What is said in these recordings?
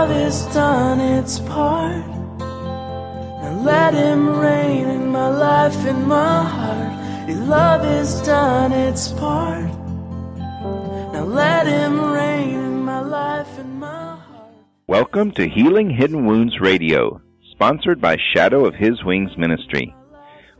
love has done its part. Now let him reign in my life, in my heart. Your love has done its part. Now let him reign in my life, in my heart. Welcome to Healing Hidden Wounds Radio, sponsored by Shadow of His Wings Ministry.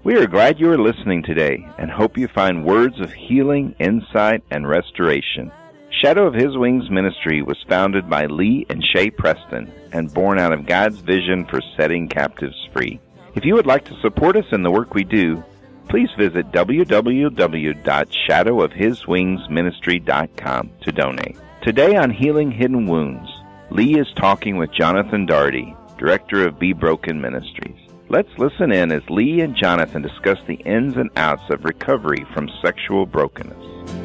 We are glad you are listening today and hope you find words of healing, insight, and restoration. Shadow of His Wings Ministry was founded by Lee and Shay Preston and born out of God's vision for setting captives free. If you would like to support us in the work we do, please visit www.shadowofhiswingsministry.com to donate. Today on Healing Hidden Wounds, Lee is talking with Jonathan Daugherty, director of Be Broken Ministries. Let's listen in as Lee and Jonathan discuss the ins and outs of recovery from sexual brokenness.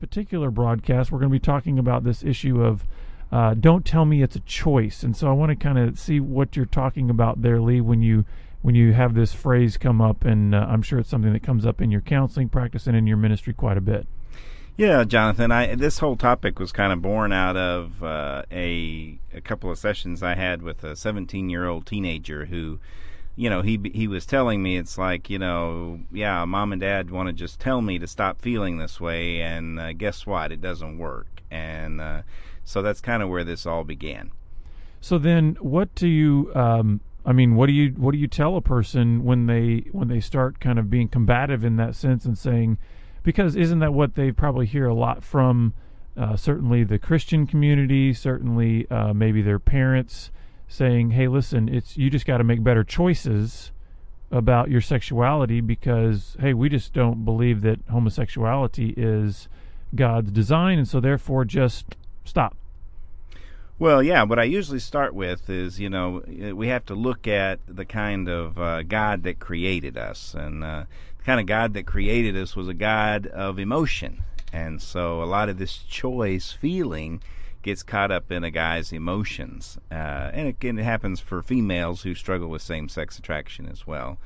Particular broadcast, we're going to be talking about this issue of uh, don't tell me it's a choice. And so I want to kind of see what you're talking about there, Lee, when you when you have this phrase come up, and uh, I'm sure it's something that comes up in your counseling practice and in your ministry quite a bit. Yeah, Jonathan. I this whole topic was kind of born out of uh, a a couple of sessions I had with a 17 year old teenager who, you know, he he was telling me it's like you know, yeah, mom and dad want to just tell me to stop feeling this way, and uh, guess what? It doesn't work, and uh, so that's kind of where this all began. So then, what do you? Um, I mean, what do you what do you tell a person when they when they start kind of being combative in that sense and saying, because isn't that what they probably hear a lot from uh, certainly the Christian community, certainly uh, maybe their parents saying, "Hey, listen, it's you just got to make better choices about your sexuality because hey, we just don't believe that homosexuality is God's design, and so therefore just stop." Well, yeah, what I usually start with is, you know, we have to look at the kind of uh, God that created us. And uh, the kind of God that created us was a God of emotion. And so a lot of this choice feeling gets caught up in a guy's emotions. Uh, and it, it happens for females who struggle with same sex attraction as well.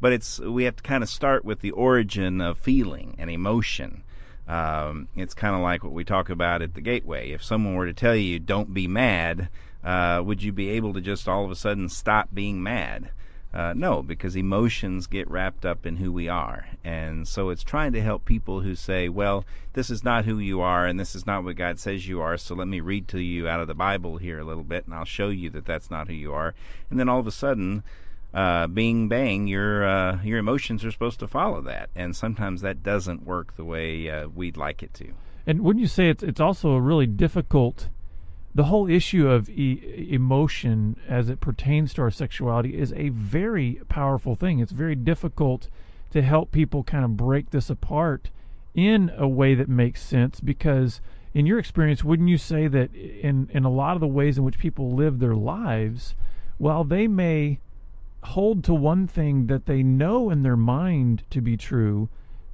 But it's we have to kind of start with the origin of feeling and emotion. Um, it's kind of like what we talk about at the gateway. If someone were to tell you, don't be mad, uh, would you be able to just all of a sudden stop being mad? Uh, no, because emotions get wrapped up in who we are. And so it's trying to help people who say, well, this is not who you are and this is not what God says you are, so let me read to you out of the Bible here a little bit and I'll show you that that's not who you are. And then all of a sudden, uh, bing bang, your uh, your emotions are supposed to follow that, and sometimes that doesn't work the way uh, we'd like it to. And wouldn't you say it's it's also a really difficult the whole issue of e- emotion as it pertains to our sexuality is a very powerful thing. It's very difficult to help people kind of break this apart in a way that makes sense because in your experience wouldn't you say that in in a lot of the ways in which people live their lives while they may hold to one thing that they know in their mind to be true,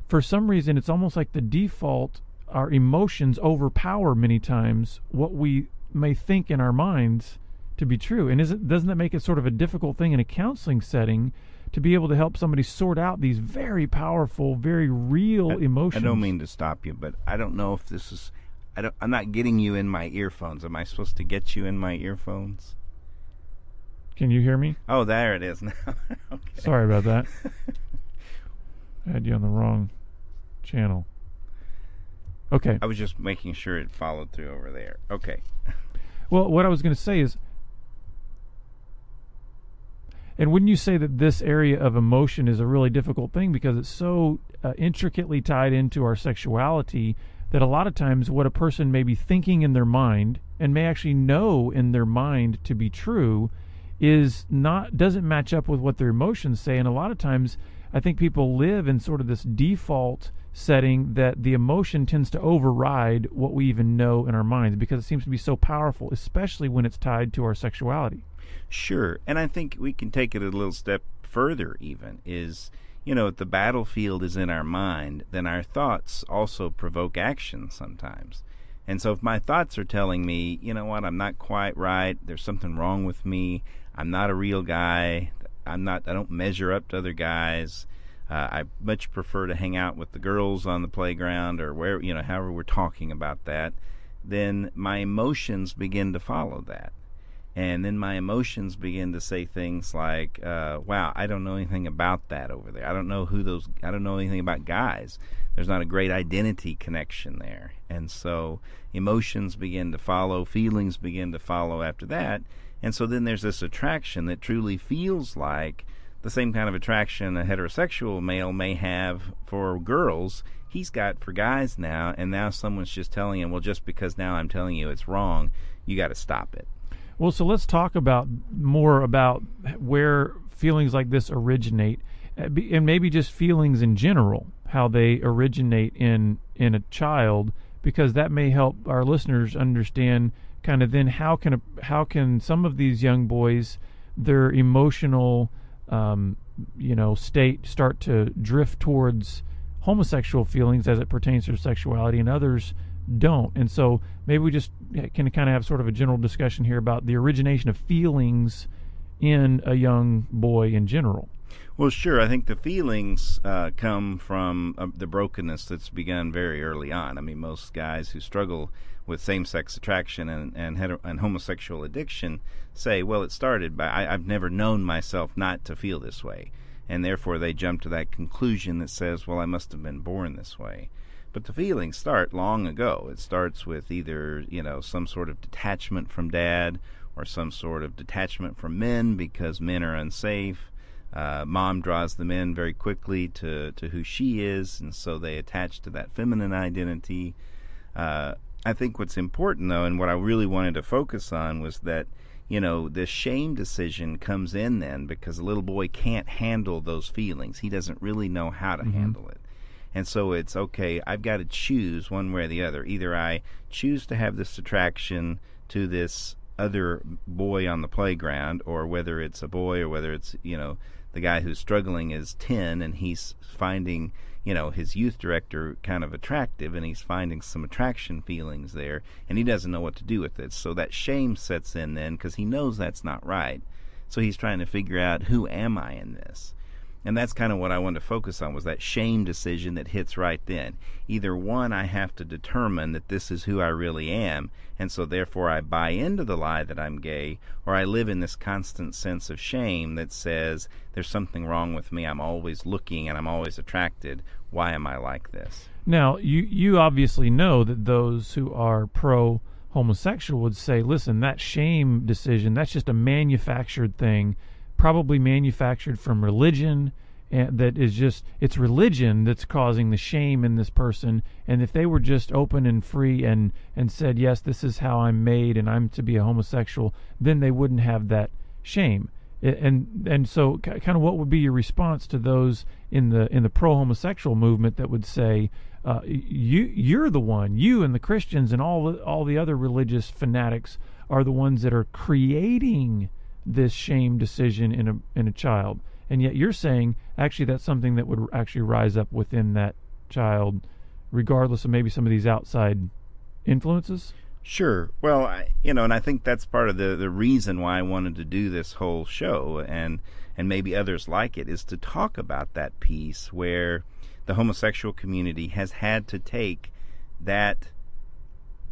for some reason it's almost like the default our emotions overpower many times what we may think in our minds to be true. And isn't doesn't that make it sort of a difficult thing in a counseling setting to be able to help somebody sort out these very powerful, very real I, emotions? I don't mean to stop you, but I don't know if this is I don't I'm not getting you in my earphones. Am I supposed to get you in my earphones? Can you hear me? Oh, there it is now. okay. Sorry about that. I had you on the wrong channel. Okay. I was just making sure it followed through over there. Okay. Well, what I was going to say is, and wouldn't you say that this area of emotion is a really difficult thing because it's so uh, intricately tied into our sexuality that a lot of times what a person may be thinking in their mind and may actually know in their mind to be true is not doesn't match up with what their emotions say and a lot of times i think people live in sort of this default setting that the emotion tends to override what we even know in our minds because it seems to be so powerful especially when it's tied to our sexuality Sure, and I think we can take it a little step further. Even is you know if the battlefield is in our mind, then our thoughts also provoke action sometimes. And so if my thoughts are telling me, you know what, I'm not quite right, there's something wrong with me, I'm not a real guy, I'm not I don't measure up to other guys. Uh, I much prefer to hang out with the girls on the playground or where you know however we're talking about that. Then my emotions begin to follow that, and then my emotions begin to say things like, uh, "Wow, I don't know anything about that over there. I don't know who those. I don't know anything about guys. There's not a great identity connection there." And so emotions begin to follow, feelings begin to follow after that, and so then there's this attraction that truly feels like the same kind of attraction a heterosexual male may have for girls, he's got for guys now, and now someone's just telling him, well, just because now I'm telling you it's wrong, you got to stop it. Well, so let's talk about more about where feelings like this originate, uh, and maybe just feelings in general, how they originate in in a child, because that may help our listeners understand kind of then how can a, how can some of these young boys their emotional um, you know state start to drift towards homosexual feelings as it pertains to sexuality and others don't and so maybe we just can kind of have sort of a general discussion here about the origination of feelings in a young boy in general well, sure. I think the feelings uh, come from uh, the brokenness that's begun very early on. I mean, most guys who struggle with same-sex attraction and and, and homosexual addiction say, "Well, it started by I, I've never known myself not to feel this way," and therefore they jump to that conclusion that says, "Well, I must have been born this way." But the feelings start long ago. It starts with either you know some sort of detachment from dad, or some sort of detachment from men because men are unsafe uh, mom draws them in very quickly to, to who she is, and so they attach to that feminine identity. Uh, I think what's important, though, and what I really wanted to focus on was that, you know, the shame decision comes in then because the little boy can't handle those feelings. He doesn't really know how to mm-hmm. handle it. And so it's okay, I've got to choose one way or the other. Either I choose to have this attraction to this other boy on the playground, or whether it's a boy or whether it's, you know, the guy who's struggling is 10 and he's finding you know his youth director kind of attractive and he's finding some attraction feelings there and he doesn't know what to do with it. So that shame sets in then because he knows that's not right. So he's trying to figure out who am i in this and that's kind of what I wanted to focus on was that shame decision that hits right then. Either one, I have to determine that this is who I really am, and so therefore I buy into the lie that I'm gay, or I live in this constant sense of shame that says there's something wrong with me. I'm always looking and I'm always attracted. Why am I like this? Now, you you obviously know that those who are pro homosexual would say, listen, that shame decision, that's just a manufactured thing probably manufactured from religion and that is just it's religion that's causing the shame in this person. And if they were just open and free and and said yes this is how i'm made and i'm to be a homosexual then they wouldn't have that shame. And and so kind of what would be your response to those in the in the pro homosexual movement that would say uh, you you're the one you and the Christians and all the, all the other religious fanatics are the ones that are creating this shame decision in a in a child. And yet you're saying actually that's something that would actually rise up within that child regardless of maybe some of these outside influences? Sure. Well I, you know and i think that's part of the the reason why i wanted to do this whole show and and maybe others like it is to talk about that piece where the homosexual community has had to take that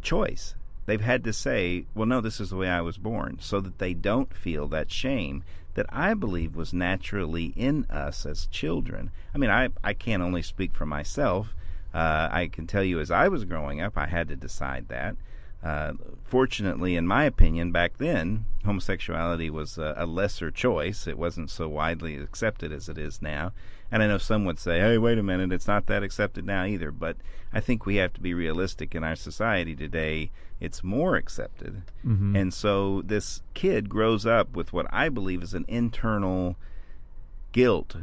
choice they've had to say, well, no, this is the way I was born, so that they don't feel that shame that I believe was naturally in us as children. I mean, I, I can't only speak for myself. Uh, I can tell you as I was growing up, I had to decide that. Uh, fortunately, in my opinion, back then, homosexuality was a, a, lesser choice. It wasn't so widely accepted as it is now. And I know some would say, hey, wait a minute, it's not that accepted now either. But I think we have to be realistic in our society today. It's more accepted. Mm-hmm. And so this kid grows up with what I believe is an internal guilt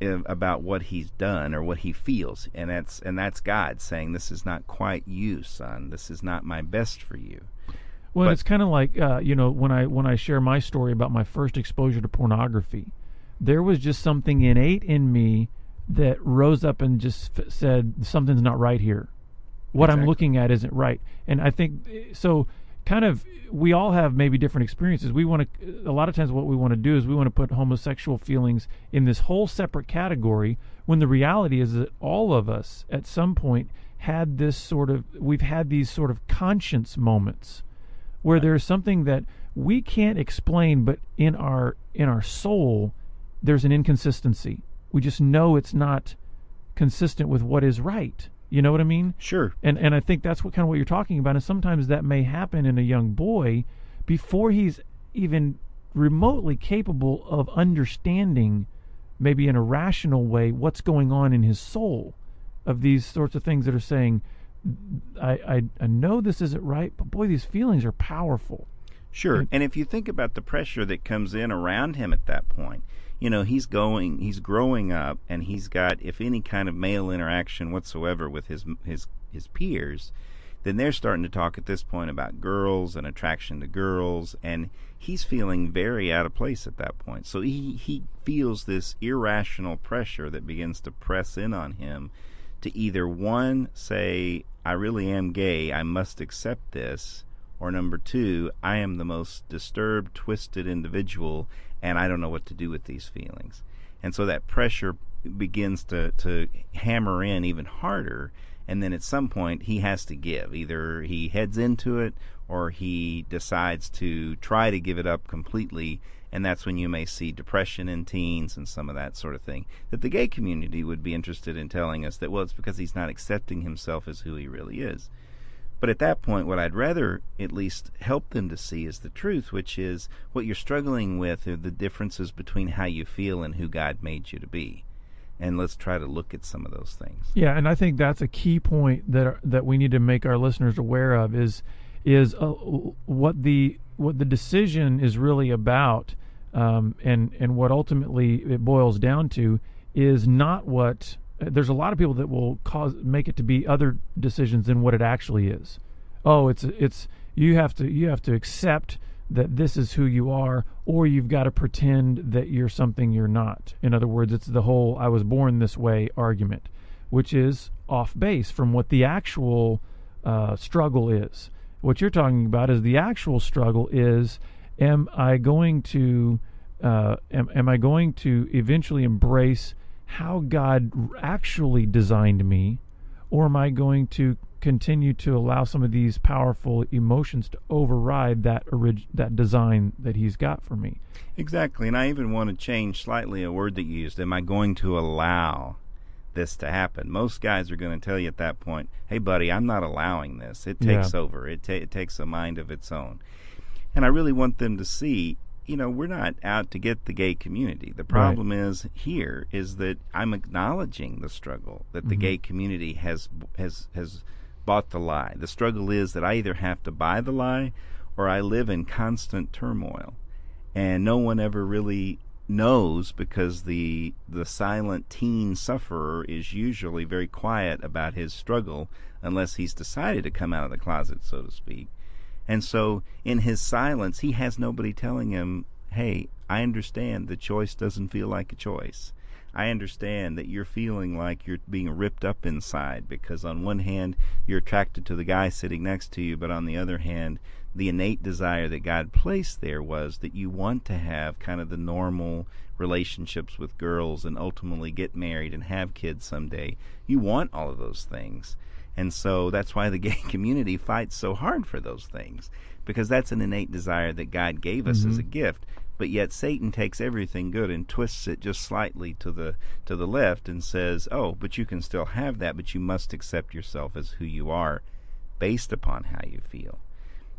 about what he's done or what he feels and that's and that's God saying this is not quite you son this is not my best for you well but, it's kind of like uh, you know when I when I share my story about my first exposure to pornography there was just something innate in me that rose up and just f- said something's not right here what I'm looking at isn't right. And I think so. Kind of, we all have maybe different experiences. We want to. A lot of times, what we want to do is we want to put homosexual feelings in this whole separate category. When the reality is that all of us, at some point, had this sort of. We've had these sort of conscience moments where there's something that we can't explain, but in our in our soul, there's an inconsistency. We just know it's not consistent with what is right. You know what I mean? Sure. And and I think that's what kind of what you're talking about. And sometimes that may happen in a young boy before he's even remotely capable of understanding, maybe in a rational way, what's going on in his soul, of these sorts of things that are saying, I I, I know this isn't right, but boy, these feelings are powerful. Sure. And- And if you think about the pressure that comes in around him at that point, you know, he's going, he's growing up, and he's got, if any kind of male interaction whatsoever with his his his peers, then they're starting to talk at this point about girls and attraction to girls, and he's feeling very out of place at that point. So he he feels this irrational pressure that begins to press in on him to either one say, I really am gay, I must accept this, or number two, I am the most disturbed, twisted individual, and I don't know what to do with these feelings. And so that pressure begins to, to hammer in even harder, and then at some point he has to give. Either he heads into it or he decides to try to give it up completely, and that's when you may see depression in teens and some of that sort of thing. That the gay community would be interested in telling us that, well, it's because he's not accepting himself as who he really is. But at that point, what I'd rather at least help them to see is the truth, which is what you're struggling with are the differences between how you feel and who God made you to be. And let's try to look at some of those things. Yeah, and I think that's a key point that that we need to make our listeners aware of is is uh, what the what the decision is really about, um, and and what ultimately it boils down to is not what. There's a lot of people that will cause make it to be other decisions than what it actually is. Oh, it's it's you have to you have to accept that this is who you are, or you've got to pretend that you're something you're not. In other words, it's the whole "I was born this way" argument, which is off base from what the actual uh, struggle is. What you're talking about is the actual struggle is: Am I going to uh, am, am I going to eventually embrace how God actually designed me, or am I going to continue to allow some of these powerful emotions to override that orig- that design that He's got for me? Exactly. And I even want to change slightly a word that you used. Am I going to allow this to happen? Most guys are going to tell you at that point, hey, buddy, I'm not allowing this. It takes Yeah. over, it, ta- it takes a mind of its own. And I really want them to see, you know, we're not out to get the gay community. The problem is here is that I'm acknowledging the struggle that the Mhm. gay community has has has bought the lie. The struggle is that I either have to buy the lie or I live in constant turmoil and no one ever really knows because the the silent teen sufferer is usually very quiet about his struggle unless he's decided to come out of the closet so to speak and so in his silence he has nobody telling him hey i understand the choice doesn't feel like a choice i understand that you're feeling like you're being ripped up inside because on one hand you're attracted to the guy sitting next to you but on the other hand the innate desire that God placed there was that you want to have kind of the normal relationships with girls and ultimately get married and have kids someday. You want all of those things. And so that's why the gay community fights so hard for those things because that's an innate desire that God gave us as Mhm. a gift. But yet Satan takes everything good and twists it just slightly to the to the left and says, "Oh, but you can still have that, but you must accept yourself as who you are based upon how you feel."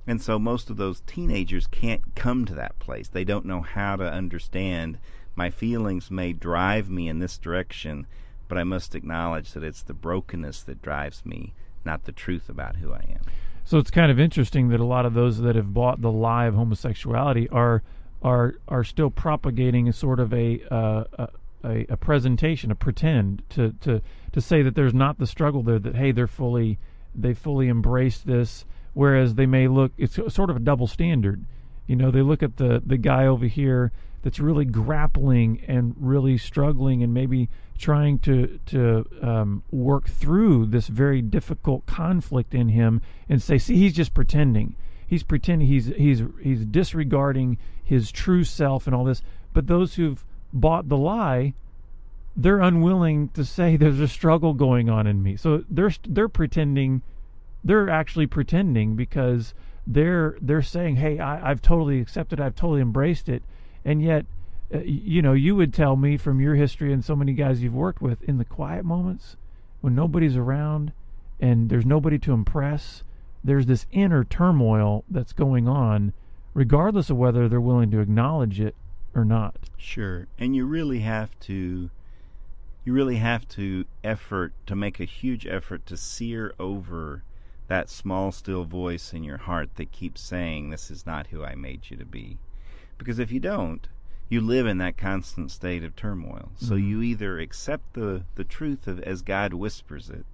And so most of those teenagers can't come to that place. They don't know how to understand my feelings may drive me in this direction, but I must acknowledge that it's the brokenness that drives me, not the truth about who I am. So it's kind of interesting that a lot of those that have bought the lie of homosexuality are are are still propagating a sort of a uh, a, a, presentation, a pretend to, to to say that there's not the struggle there. That hey, they're fully they fully embraced this, whereas they may look. It's sort of a double standard. You know, they look at the the guy over here that's really grappling and really struggling and maybe trying to to um, work through this very difficult conflict in him and say, see, he's just pretending. He's pretending. He's he's he's disregarding his true self and all this. But those who've bought the lie, they're unwilling to say there's a struggle going on in me. So they're they're pretending. They're actually pretending because they're they're saying, "Hey, I, I've totally accepted. I've totally embraced it," and yet uh, you know, you would tell me from your history and so many guys you've worked with in the quiet moments when nobody's around and there's nobody to impress, there's this inner turmoil that's going on, regardless of whether they're willing to acknowledge it or not. Sure. And you really have to you really have to effort to make a huge effort to sear over that small still voice in your heart that keeps saying this is not who I made you to be. Because if you don't, you live in that constant state of turmoil. So Mhm. you either accept the the truth of as God whispers it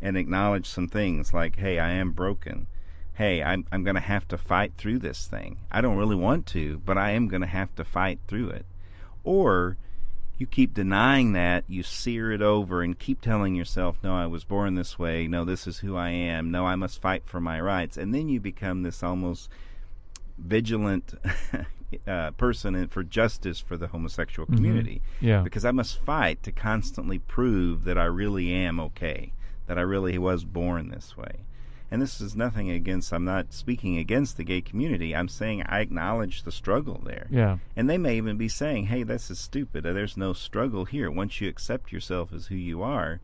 and acknowledge some things like, "Hey, I am broken. Hey, I'm I'm going to have to fight through this thing. I don't really want to, but I am going to have to fight through it." Or you keep denying that, you sear it over and keep telling yourself, "No, I was born this way. No, this is who I am. No, I must fight for my rights." And then you become this almost vigilant uh, person and for justice for the homosexual Mhm. community Yeah. because I must fight to constantly prove that I really am okay, that I really was born this way. And this is nothing against, I'm not speaking against the gay community. I'm saying I acknowledge the struggle there. Yeah. And they may even be saying, hey, this is stupid. There's no struggle here. Once you accept yourself as who you are,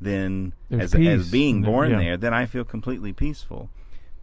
then There's as, as being born yeah. there, then I feel completely peaceful.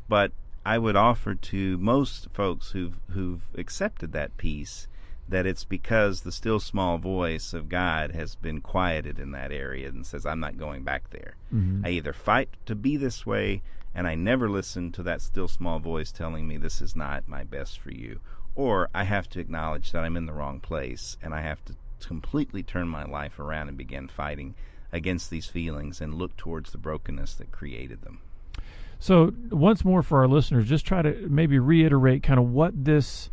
But I would offer to most folks who've who've accepted that peace that it's because the still small voice of God has been quieted in that area and says, I'm not going back there. Mhm. I either fight to be this way and I never listen to that still small voice telling me this is not my best for you, or I have to acknowledge that I'm in the wrong place and I have to completely turn my life around and begin fighting against these feelings and look towards the brokenness that created them. So once more for our listeners, just try to maybe reiterate kind of what this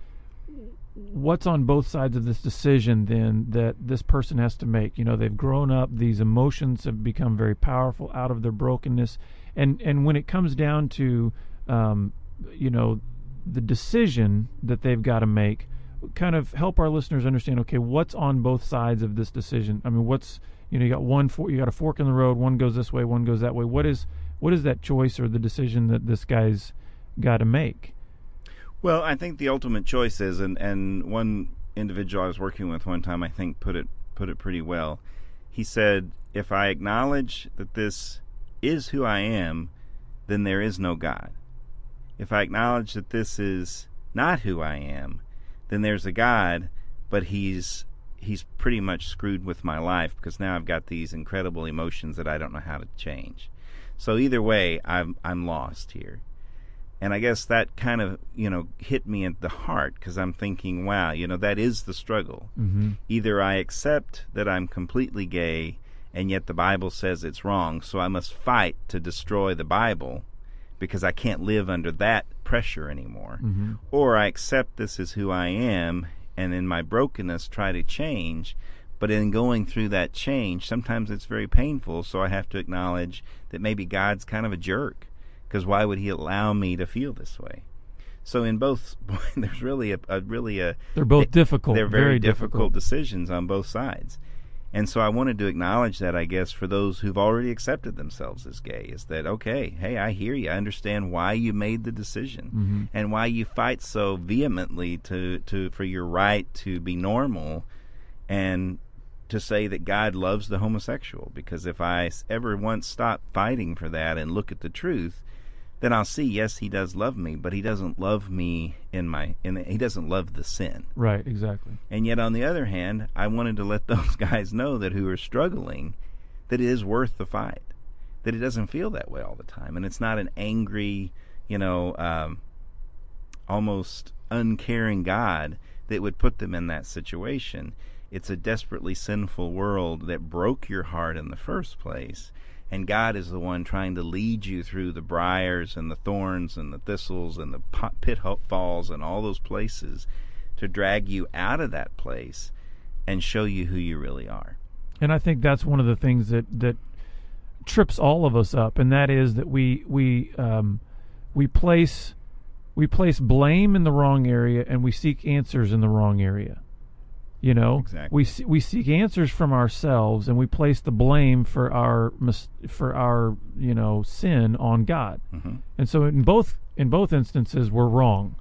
what's on both sides of this decision then that this person has to make. You know, they've grown up, these emotions have become very powerful out of their brokenness. And and when it comes down to um, you know, the decision that they've got to make, kind of help our listeners understand, okay, what's on both sides of this decision? I mean, what's you know, you got one for you got a fork in the road, one goes this way, one goes that way. What is what is that choice or the decision that this guy's got to make? Well, I think the ultimate choice is, and, and one individual I was working with one time, I think put it put it pretty well. He said, "If I acknowledge that this is who I am, then there is no God. If I acknowledge that this is not who I am, then there's a God, but he's he's pretty much screwed with my life because now I've got these incredible emotions that I don't know how to change. So either way, I'm I'm lost here." and I guess that kind of you know hit me at the heart because I'm thinking, wow, you know that is the struggle. Mm-hmm. Either I accept that I'm completely gay, and yet the Bible says it's wrong, so I must fight to destroy the Bible because I can't live under that pressure anymore, Mm-hmm. or I accept this is who I am, and in my brokenness try to change. But in going through that change, sometimes it's very painful, so I have to acknowledge that maybe God's kind of a jerk because why would he allow me to feel this way? So in both, there's really a, a really a They're both difficult. they're very, very difficult, decisions on both sides. And so I wanted to acknowledge that, I guess, for those who've already accepted themselves as gay, is that okay? Hey, I hear you. I understand why you made the decision Mm-hmm. and why you fight so vehemently to, to for your right to be normal and to say that God loves the homosexual. Because if I ever once stop fighting for that and look at the truth, then I'll see, yes, he does love me, but he doesn't love me in my, in the he doesn't love the sin. Right. Exactly. And yet, on the other hand, I wanted to let those guys know that who are struggling, that it is worth the fight. That it doesn't feel that way all the time, and it's not an angry, you know, um, almost uncaring God that would put them in that situation. It's a desperately sinful world that broke your heart in the first place, and God is the one trying to lead you through the briars and the thorns and the thistles and the pitfalls and all those places to drag you out of that place and show you who you really are. And I think that's one of the things that that trips all of us up, and that is that we we um, we place we place blame in the wrong area and we seek answers in the wrong area. You know, exactly. we we seek answers from ourselves, and we place the blame for our for our you know sin on God. Mm-hmm. And so in both in both instances, we're wrong.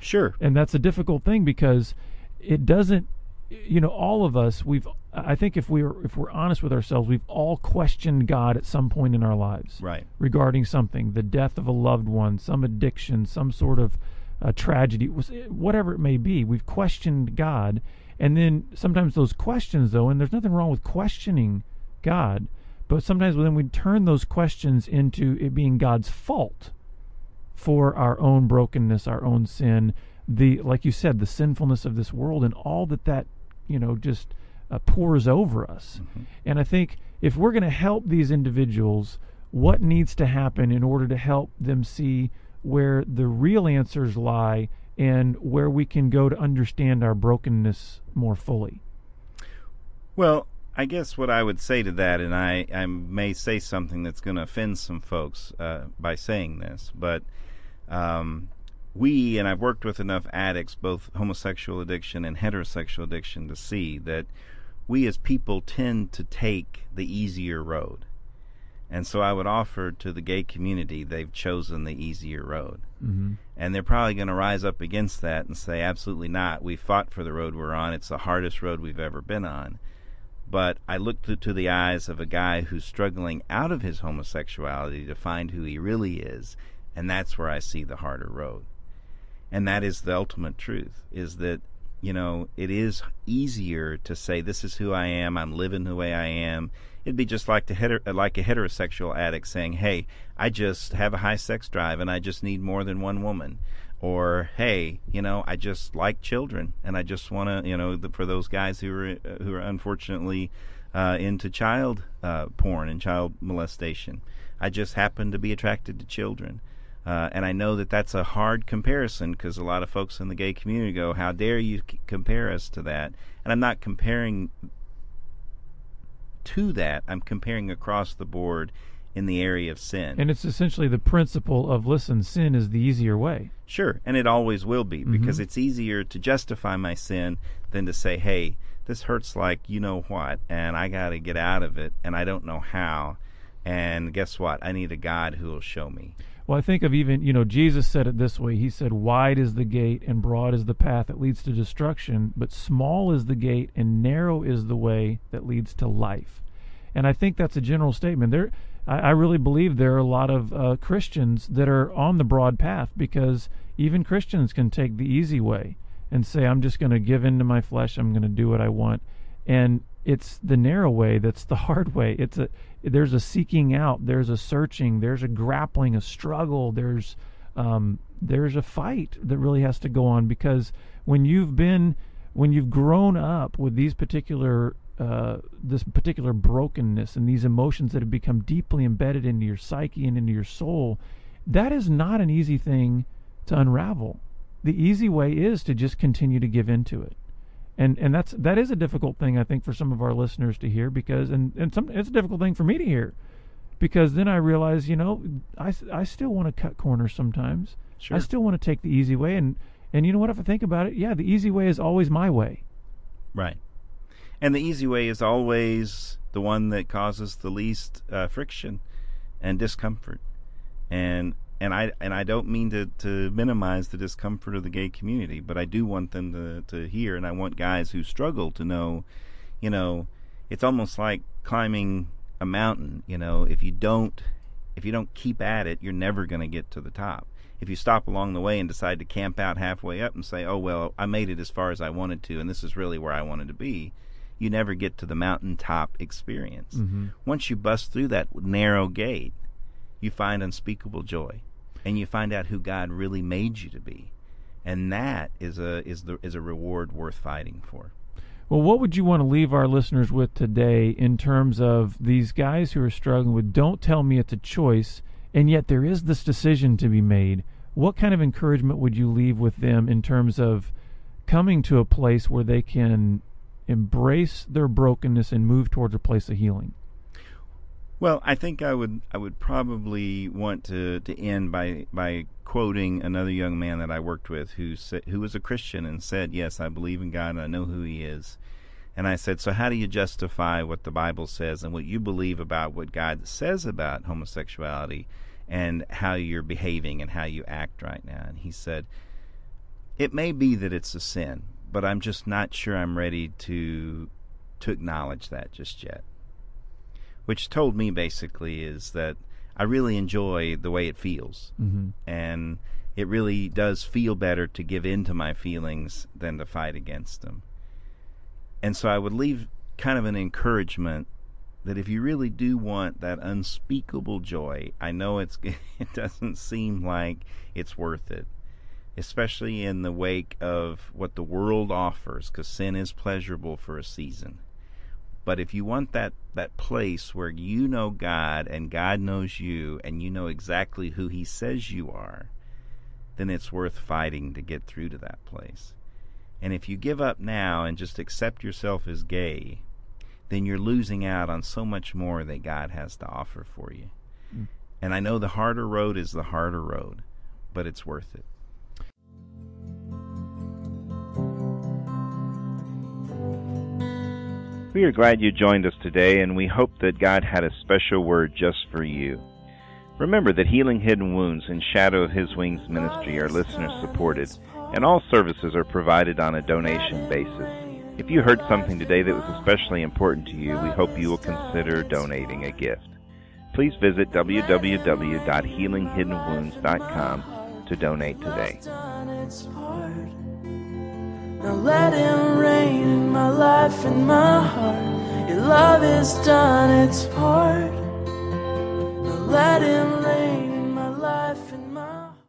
Sure. and that's a difficult thing because it doesn't. You know, all of us we've. I think if we're if we're honest with ourselves, we've all questioned God at some point in our lives, right? Regarding something, the death of a loved one, some addiction, some sort of uh, tragedy, whatever it may be. We've questioned God and then sometimes those questions, though, and there's nothing wrong with questioning God, but sometimes then we turn those questions into it being God's fault for our own brokenness, our own sin, the like you said, the sinfulness of this world, and all that that you know just uh, pours over us. Mm-hmm. And I think if we're going to help these individuals, what needs to happen in order to help them see where the real answers lie and where we can go to understand our brokenness more fully? Well, I guess what I would say to that, and I, I may say something that's going to offend some folks uh, by saying this, but um, we, and I've worked with enough addicts, both homosexual addiction and heterosexual addiction, to see that we as people tend to take the easier road. And so I would offer to the gay community they've chosen the easier road. Mm-hmm. And they're probably going to rise up against that and say, absolutely not. We fought for the road we're on. It's the hardest road we've ever been on. But I look to, to the eyes of a guy who's struggling out of his homosexuality to find who he really is. And that's where I see the harder road. And that is the ultimate truth is that, you know, it is easier to say, this is who I am. I'm living the way I am It'd be just like the like a heterosexual addict saying, "Hey, I just have a high sex drive and I just need more than one woman." Or, "Hey, you know, I just like children and I just want to, you know, the, for those guys who are uh, who are unfortunately uh, into child uh, porn and child molestation, I just happen to be attracted to children." Uh, and I know that that's a hard comparison because a lot of folks in the gay community go, "How dare you c- compare us to that?" And I'm not comparing to that, I'm comparing across the board in the area of sin. And it's essentially the principle of listen, sin is the easier way. Sure, and it always will be mm-hmm. because it's easier to justify my sin than to say, "Hey, this hurts like you know what, and I got to get out of it, and I don't know how." And guess what? I need a God who will show me. Well, I think of even, you know, Jesus said it this way. He said, Wide is the gate and broad is the path that leads to destruction, but small is the gate and narrow is the way that leads to life. And I think that's a general statement. There, I, I really believe there are a lot of uh, Christians that are on the broad path because even Christians can take the easy way and say, I'm just going to give in to my flesh, I'm going to do what I want. And it's the narrow way that's the hard way. It's a there's a seeking out, there's a searching, there's a grappling, a struggle, there's um, there's a fight that really has to go on because when you've been when you've grown up with these particular uh, this particular brokenness and these emotions that have become deeply embedded into your psyche and into your soul, that is not an easy thing to unravel. The easy way is to just continue to give into it and and that's that is a difficult thing I think for some of our listeners to hear because and and some it's a difficult thing for me to hear because then I realize you know I, I still want to cut corners sometimes. Sure. I still want to take the easy way and and you know what if I think about it yeah the easy way is always my way. Right. And the easy way is always the one that causes the least uh, friction and discomfort. And and I and I don't mean to, to minimize the discomfort of the gay community, but I do want them to, to hear, and I want guys who struggle to know, you know, it's almost like climbing a mountain. You know, if you don't if you don't keep at it, you're never going to get to the top. If you stop along the way and decide to camp out halfway up and say, "Oh well, I made it as far as I wanted to, and this is really where I wanted to be," you never get to the mountaintop experience. Mm-hmm. Once you bust through that narrow gate, you find unspeakable joy and you find out who God really made you to be. And that is a is the is a reward worth fighting for. Well, what would you want to leave our listeners with today in terms of these guys who are struggling with don't tell me it's a choice, and yet there is this decision to be made? What kind of encouragement would you leave with them in terms of coming to a place where they can embrace their brokenness and move towards a place of healing? Well, I think I would I would probably want to, to end by by quoting another young man that I worked with who said, who was a Christian and said, "Yes, I believe in God and I know who He is." And I said, "So how do you justify what the Bible says and what you believe about what God says about homosexuality and how you're behaving and how you act right now?" And he said, "It may be that it's a sin, but I'm just not sure I'm ready to to acknowledge that just yet." Which told me basically is that I really enjoy the way it feels, mm-hmm. and it really does feel better to give in to my feelings than to fight against them. And so I would leave kind of an encouragement that if you really do want that unspeakable joy, I know it's it doesn't seem like it's worth it, especially in the wake of what the world offers, because sin is pleasurable for a season. But if you want that that place where you know God and God knows you and you know exactly who he says you are, then it's worth fighting to get through to that place. And if you give up now and just accept yourself as gay, then you're losing out on so much more that God has to offer for you. Mm. And I know the harder road is the harder road, but it's worth it. We are glad you joined us today, and we hope that God had a special word just for you. Remember that Healing Hidden Wounds and Shadow of His Wings ministry are listener supported, and all services are provided on a donation basis. If you heard something today that was especially important to you, we hope you will consider donating a gift. Please visit www.healinghiddenwounds.com to donate today. My life and my heart. Your love has done its part. Now let him reign